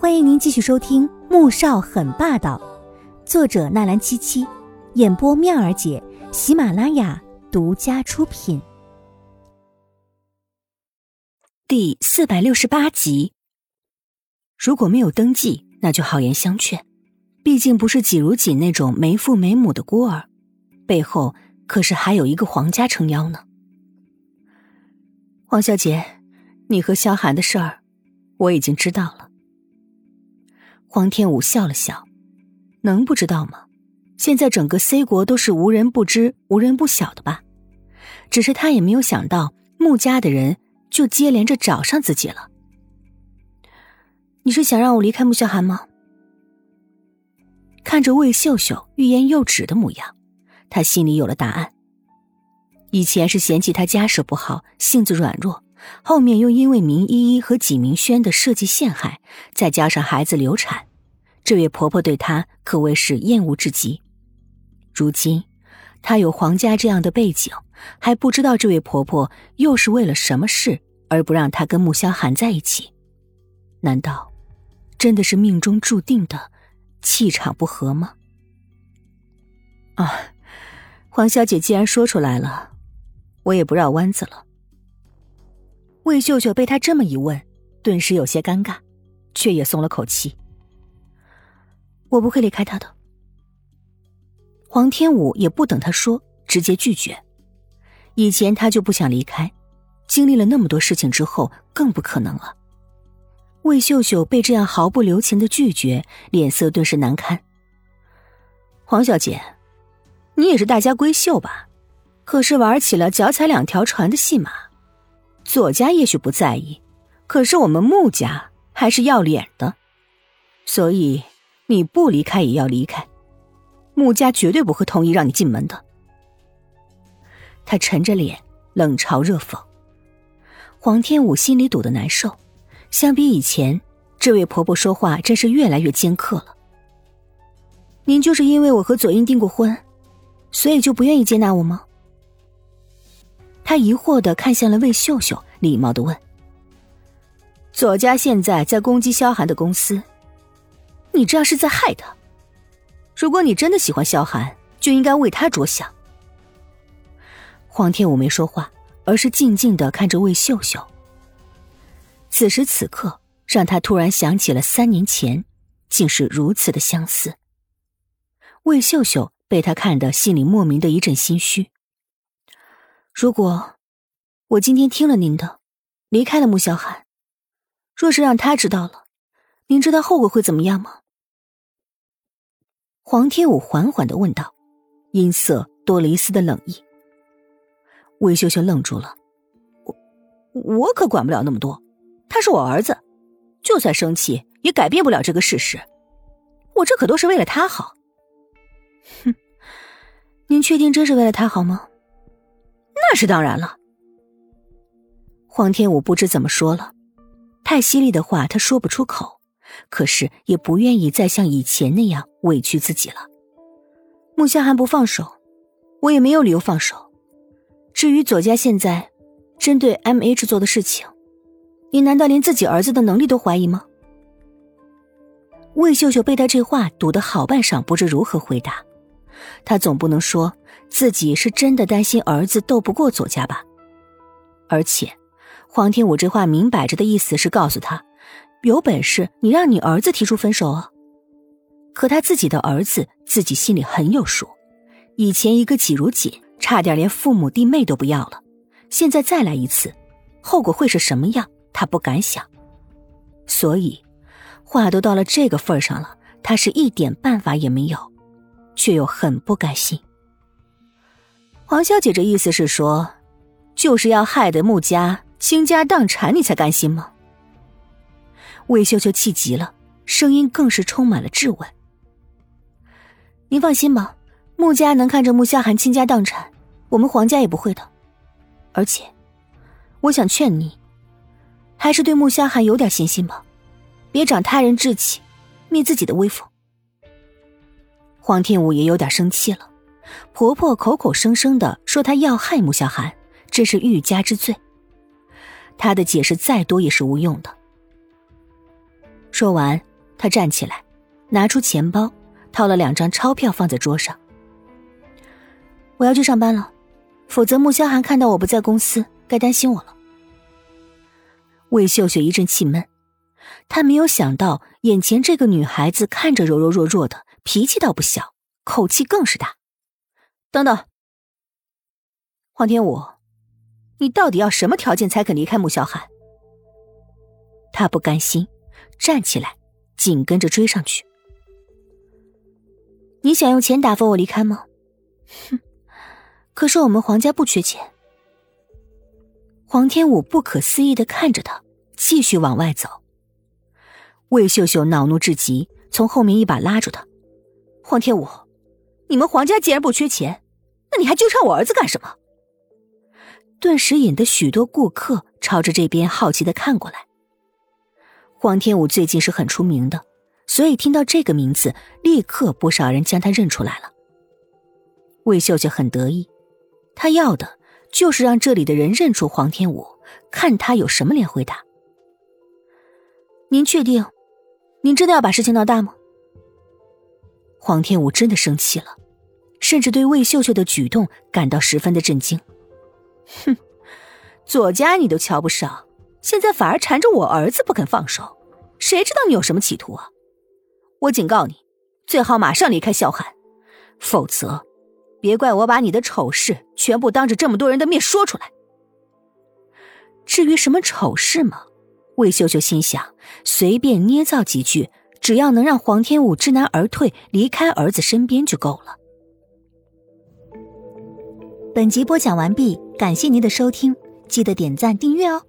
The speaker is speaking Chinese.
欢迎您继续收听《穆少很霸道》，作者纳兰七七，演播妙儿姐，喜马拉雅独家出品。第四百六十八集。如果没有登记，那就好言相劝。毕竟不是季如锦那种没父没母的孤儿，背后可是还有一个皇家撑腰呢。黄小姐，你和萧寒的事儿，我已经知道了。黄天武笑了笑，能不知道吗？现在整个 C 国都是无人不知、无人不晓的吧？只是他也没有想到，穆家的人就接连着找上自己了。你是想让我离开穆萧寒吗？看着魏秀秀欲言又止的模样，他心里有了答案。以前是嫌弃她家世不好，性子软弱。后面又因为明依依和纪明轩的设计陷害，再加上孩子流产，这位婆婆对她可谓是厌恶至极。如今，她有皇家这样的背景，还不知道这位婆婆又是为了什么事而不让她跟穆萧寒在一起？难道真的是命中注定的气场不合吗？啊，黄小姐既然说出来了，我也不绕弯子了。魏秀秀被他这么一问，顿时有些尴尬，却也松了口气。我不会离开他的。黄天武也不等他说，直接拒绝。以前他就不想离开，经历了那么多事情之后，更不可能了。魏秀秀被这样毫不留情的拒绝，脸色顿时难堪。黄小姐，你也是大家闺秀吧？可是玩起了脚踩两条船的戏码。左家也许不在意，可是我们穆家还是要脸的，所以你不离开也要离开，穆家绝对不会同意让你进门的。他沉着脸，冷嘲热讽。黄天武心里堵得难受，相比以前，这位婆婆说话真是越来越尖刻了。您就是因为我和左英订过婚，所以就不愿意接纳我吗？他疑惑的看向了魏秀秀，礼貌的问：“左家现在在攻击萧寒的公司，你这样是在害他。如果你真的喜欢萧寒，就应该为他着想。”黄天武没说话，而是静静的看着魏秀秀。此时此刻，让他突然想起了三年前，竟是如此的相似。魏秀秀被他看得心里莫名的一阵心虚。如果我今天听了您的，离开了穆小寒，若是让他知道了，您知道后果会怎么样吗？黄天武缓缓的问道，音色多了一丝的冷意。魏秀秀愣住了，我我可管不了那么多，他是我儿子，就算生气也改变不了这个事实，我这可都是为了他好。哼，您确定真是为了他好吗？那是当然了。黄天武不知怎么说了，太犀利的话他说不出口，可是也不愿意再像以前那样委屈自己了。穆萧寒不放手，我也没有理由放手。至于左家现在针对 M H 做的事情，你难道连自己儿子的能力都怀疑吗？魏秀秀被他这话堵得好半晌，不知如何回答。他总不能说自己是真的担心儿子斗不过左家吧？而且，黄天武这话明摆着的意思是告诉他，有本事你让你儿子提出分手啊！可他自己的儿子自己心里很有数，以前一个季如锦差点连父母弟妹都不要了，现在再来一次，后果会是什么样？他不敢想。所以，话都到了这个份上了，他是一点办法也没有。却又很不甘心。黄小姐这意思是说，就是要害得穆家倾家荡产，你才甘心吗？魏秀秀气急了，声音更是充满了质问。您放心吧，穆家能看着穆萧寒倾家荡产，我们黄家也不会的。而且，我想劝你，还是对穆萧寒有点信心吧，别长他人志气，灭自己的威风。黄天武也有点生气了，婆婆口口声声的说她要害穆小寒，这是欲加之罪。他的解释再多也是无用的。说完，他站起来，拿出钱包，掏了两张钞票放在桌上。我要去上班了，否则穆萧寒看到我不在公司，该担心我了。魏秀秀一阵气闷，她没有想到眼前这个女孩子看着柔柔弱弱的，脾气倒不小，口气更是大。等等，黄天武，你到底要什么条件才肯离开穆萧寒？他不甘心，站起来，紧跟着追上去。你想用钱打发我离开吗？哼，可是我们黄家不缺钱。黄天武不可思议的看着他，继续往外走。魏秀秀恼怒至极，从后面一把拉住他：“黄天武，你们黄家既然不缺钱，那你还纠缠我儿子干什么？”顿时引得许多顾客朝着这边好奇的看过来。黄天武最近是很出名的，所以听到这个名字，立刻不少人将他认出来了。魏秀秀很得意，她要的。就是让这里的人认出黄天武，看他有什么脸回答。您确定，您真的要把事情闹大吗？黄天武真的生气了，甚至对魏秀秀的举动感到十分的震惊。哼，左家你都瞧不上，现在反而缠着我儿子不肯放手，谁知道你有什么企图啊？我警告你，最好马上离开萧寒，否则。别怪我把你的丑事全部当着这么多人的面说出来。至于什么丑事吗？魏秀秀心想，随便捏造几句，只要能让黄天武知难而退，离开儿子身边就够了。本集播讲完毕，感谢您的收听，记得点赞订阅哦。